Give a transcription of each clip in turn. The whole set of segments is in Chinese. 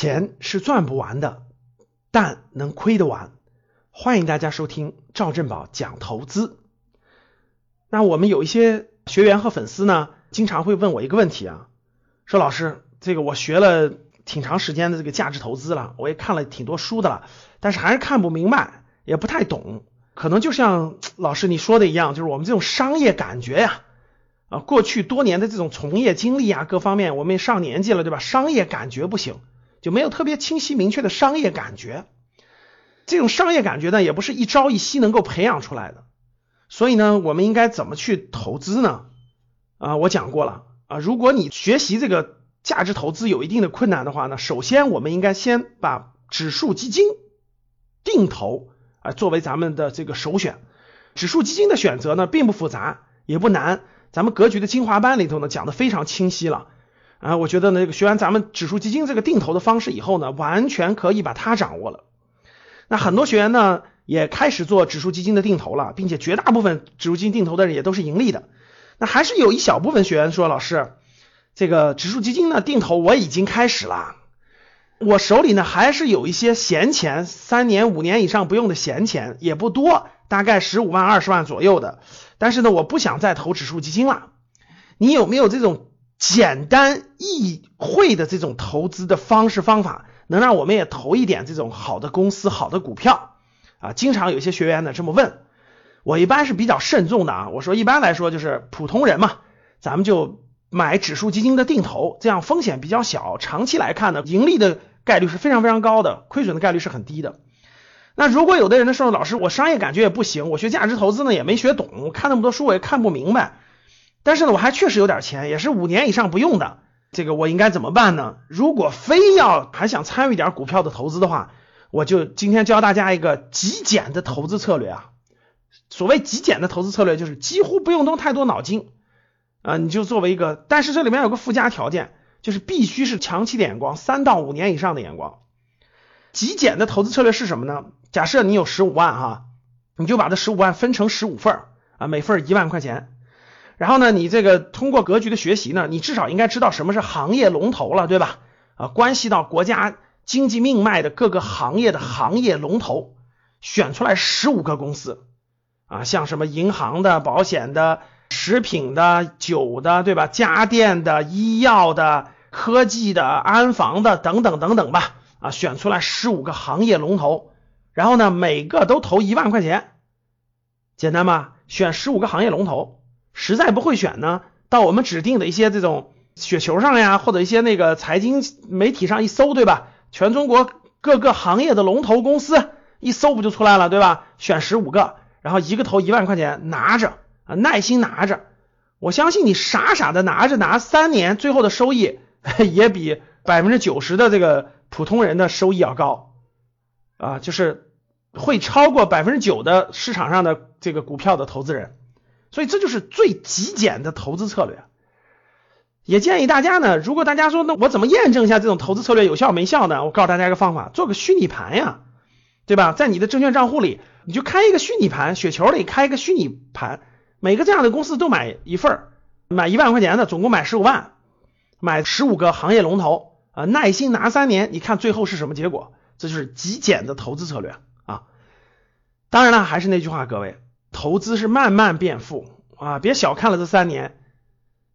钱是赚不完的，但能亏得完。欢迎大家收听赵振宝讲投资。那我们有一些学员和粉丝呢，经常会问我一个问题啊，说老师，这个我学了挺长时间的这个价值投资了，我也看了挺多书的了，但是还是看不明白，也不太懂。可能就像老师你说的一样，就是我们这种商业感觉呀。啊，过去多年的这种从业经历啊，各方面我们也上年纪了，对吧？商业感觉不行，就没有特别清晰明确的商业感觉。这种商业感觉呢，也不是一朝一夕能够培养出来的。所以呢，我们应该怎么去投资呢？啊，我讲过了啊，如果你学习这个价值投资有一定的困难的话呢，首先我们应该先把指数基金定投啊作为咱们的这个首选。指数基金的选择呢，并不复杂，也不难。咱们格局的精华班里头呢，讲的非常清晰了啊！我觉得呢，这个学完咱们指数基金这个定投的方式以后呢，完全可以把它掌握了。那很多学员呢，也开始做指数基金的定投了，并且绝大部分指数基金定投的人也都是盈利的。那还是有一小部分学员说，老师，这个指数基金呢定投我已经开始了，我手里呢还是有一些闲钱，三年五年以上不用的闲钱也不多，大概十五万二十万左右的。但是呢，我不想再投指数基金了。你有没有这种简单易会的这种投资的方式方法，能让我们也投一点这种好的公司、好的股票啊？经常有些学员呢这么问，我一般是比较慎重的啊。我说一般来说就是普通人嘛，咱们就买指数基金的定投，这样风险比较小，长期来看呢，盈利的概率是非常非常高的，亏损的概率是很低的。那如果有的人呢说老师，我商业感觉也不行，我学价值投资呢也没学懂，我看那么多书我也看不明白，但是呢我还确实有点钱，也是五年以上不用的，这个我应该怎么办呢？如果非要还想参与点股票的投资的话，我就今天教大家一个极简的投资策略啊。所谓极简的投资策略，就是几乎不用动太多脑筋啊，你就作为一个，但是这里面有个附加条件，就是必须是长期的眼光，三到五年以上的眼光。极简的投资策略是什么呢？假设你有十五万哈，你就把这十五万分成十五份儿啊，每份一万块钱。然后呢，你这个通过格局的学习呢，你至少应该知道什么是行业龙头了，对吧？啊，关系到国家经济命脉的各个行业的行业龙头，选出来十五个公司啊，像什么银行的、保险的、食品的、酒的，对吧？家电的、医药的、科技的、安防的等等等等吧，啊，选出来十五个行业龙头。然后呢，每个都投一万块钱，简单吧？选十五个行业龙头，实在不会选呢，到我们指定的一些这种雪球上呀，或者一些那个财经媒体上一搜，对吧？全中国各个行业的龙头公司一搜不就出来了，对吧？选十五个，然后一个投一万块钱，拿着啊，耐心拿着。我相信你傻傻的拿着拿三年，最后的收益 也比百分之九十的这个普通人的收益要高啊，就是。会超过百分之九的市场上的这个股票的投资人，所以这就是最极简的投资策略。也建议大家呢，如果大家说那我怎么验证一下这种投资策略有效没效呢？我告诉大家一个方法，做个虚拟盘呀，对吧？在你的证券账户里，你就开一个虚拟盘，雪球里开一个虚拟盘，每个这样的公司都买一份买一万块钱的，总共买十五万，买十五个行业龙头啊，耐心拿三年，你看最后是什么结果？这就是极简的投资策略啊。当然了，还是那句话，各位，投资是慢慢变富啊，别小看了这三年。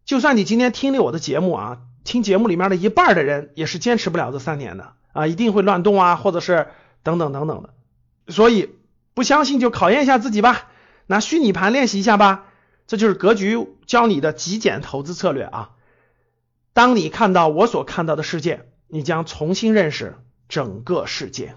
就算你今天听了我的节目啊，听节目里面的一半的人也是坚持不了这三年的啊，一定会乱动啊，或者是等等等等的。所以不相信就考验一下自己吧，拿虚拟盘练习一下吧。这就是格局教你的极简投资策略啊。当你看到我所看到的世界，你将重新认识整个世界。